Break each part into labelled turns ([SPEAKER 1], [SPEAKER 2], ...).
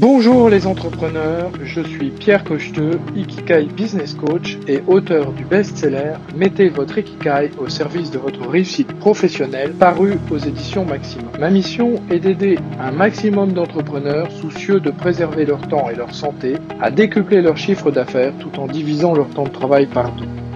[SPEAKER 1] Bonjour les entrepreneurs, je suis Pierre Cocheteux, Ikikai Business Coach et auteur du best-seller Mettez votre Ikikai au service de votre réussite professionnelle paru aux éditions Maximum. Ma mission est d'aider un maximum d'entrepreneurs soucieux de préserver leur temps et leur santé à décupler leur chiffre d'affaires tout en divisant leur temps de travail par deux.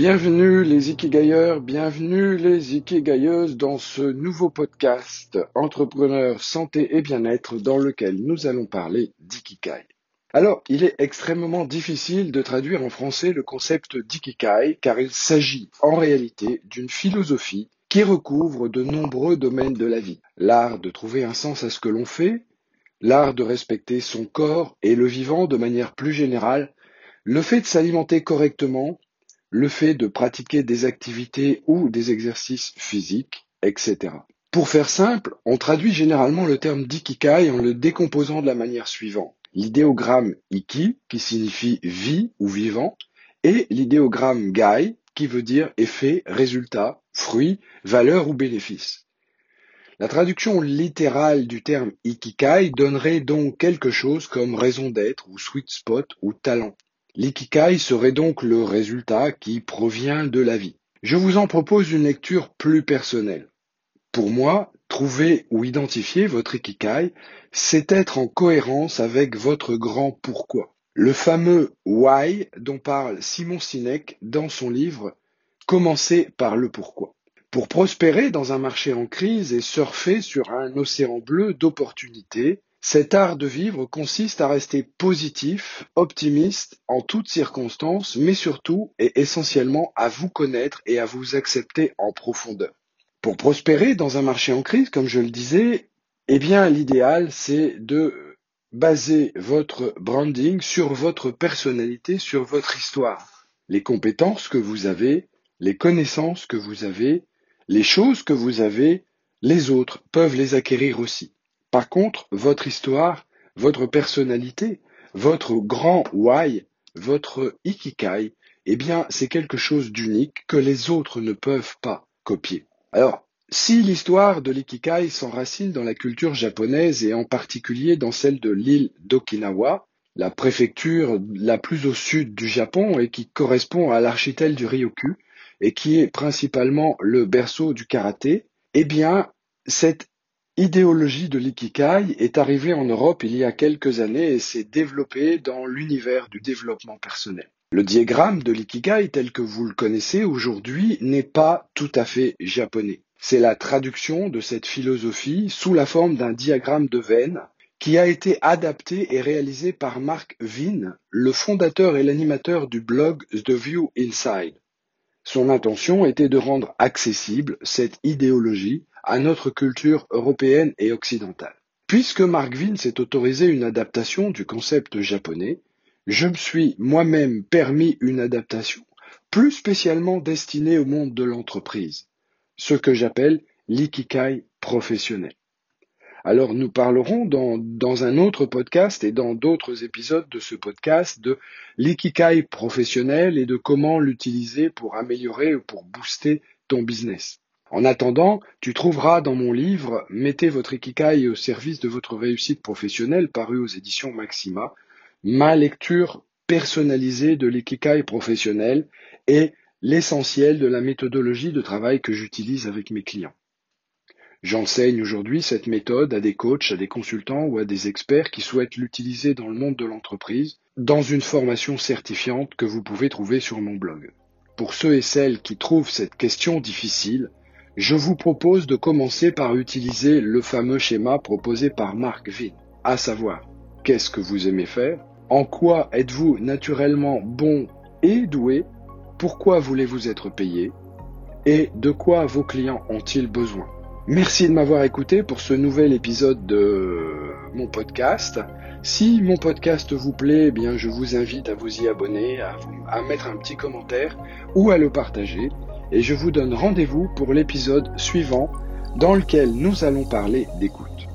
[SPEAKER 1] Bienvenue les Ikigayeurs, bienvenue les Ikigayeuses dans ce nouveau podcast Entrepreneurs, Santé et Bien-être dans lequel nous allons parler d'Ikikai. Alors, il est extrêmement difficile de traduire en français le concept d'Ikikai car il s'agit en réalité d'une philosophie qui recouvre de nombreux domaines de la vie. L'art de trouver un sens à ce que l'on fait, l'art de respecter son corps et le vivant de manière plus générale, le fait de s'alimenter correctement, le fait de pratiquer des activités ou des exercices physiques, etc. Pour faire simple, on traduit généralement le terme d'ikikai en le décomposant de la manière suivante. L'idéogramme iki, qui signifie vie ou vivant, et l'idéogramme gai, qui veut dire effet, résultat, fruit, valeur ou bénéfice. La traduction littérale du terme ikikai donnerait donc quelque chose comme raison d'être ou sweet spot ou talent. L'ikikai serait donc le résultat qui provient de la vie. Je vous en propose une lecture plus personnelle. Pour moi, trouver ou identifier votre ikikai, c'est être en cohérence avec votre grand pourquoi. Le fameux why dont parle Simon Sinek dans son livre Commencer par le pourquoi. Pour prospérer dans un marché en crise et surfer sur un océan bleu d'opportunités, cet art de vivre consiste à rester positif, optimiste en toutes circonstances, mais surtout et essentiellement à vous connaître et à vous accepter en profondeur. Pour prospérer dans un marché en crise, comme je le disais, eh bien l'idéal c'est de baser votre branding sur votre personnalité, sur votre histoire, les compétences que vous avez, les connaissances que vous avez, les choses que vous avez, les autres peuvent les acquérir aussi. Par contre, votre histoire, votre personnalité, votre grand why, votre ikikai, eh bien, c'est quelque chose d'unique que les autres ne peuvent pas copier. Alors, si l'histoire de l'ikikai s'enracine dans la culture japonaise et en particulier dans celle de l'île d'Okinawa, la préfecture la plus au sud du Japon et qui correspond à l'archipel du Ryoku et qui est principalement le berceau du karaté, eh bien, cette idéologie de l'ikikai est arrivée en Europe il y a quelques années et s'est développée dans l'univers du développement personnel. Le diagramme de l'ikigai tel que vous le connaissez aujourd'hui n'est pas tout à fait japonais. C'est la traduction de cette philosophie sous la forme d'un diagramme de veine qui a été adapté et réalisé par Mark Vin, le fondateur et l'animateur du blog The View Inside. Son intention était de rendre accessible cette idéologie à notre culture européenne et occidentale. Puisque Mark Vin s'est autorisé une adaptation du concept japonais, je me suis moi-même permis une adaptation plus spécialement destinée au monde de l'entreprise, ce que j'appelle l'ikikai professionnel. Alors nous parlerons dans, dans, un autre podcast et dans d'autres épisodes de ce podcast de l'ikikai professionnel et de comment l'utiliser pour améliorer ou pour booster ton business. En attendant, tu trouveras dans mon livre Mettez votre Ikikai au service de votre réussite professionnelle paru aux éditions Maxima, ma lecture personnalisée de l'ikikai professionnel et l'essentiel de la méthodologie de travail que j'utilise avec mes clients. J'enseigne aujourd'hui cette méthode à des coachs, à des consultants ou à des experts qui souhaitent l'utiliser dans le monde de l'entreprise dans une formation certifiante que vous pouvez trouver sur mon blog. Pour ceux et celles qui trouvent cette question difficile, je vous propose de commencer par utiliser le fameux schéma proposé par Mark Vin, à savoir qu'est-ce que vous aimez faire, en quoi êtes-vous naturellement bon et doué, pourquoi voulez-vous être payé et de quoi vos clients ont-ils besoin. Merci de m'avoir écouté pour ce nouvel épisode de mon podcast. Si mon podcast vous plaît, eh bien je vous invite à vous y abonner, à, à mettre un petit commentaire ou à le partager et je vous donne rendez-vous pour l'épisode suivant dans lequel nous allons parler d'écoute.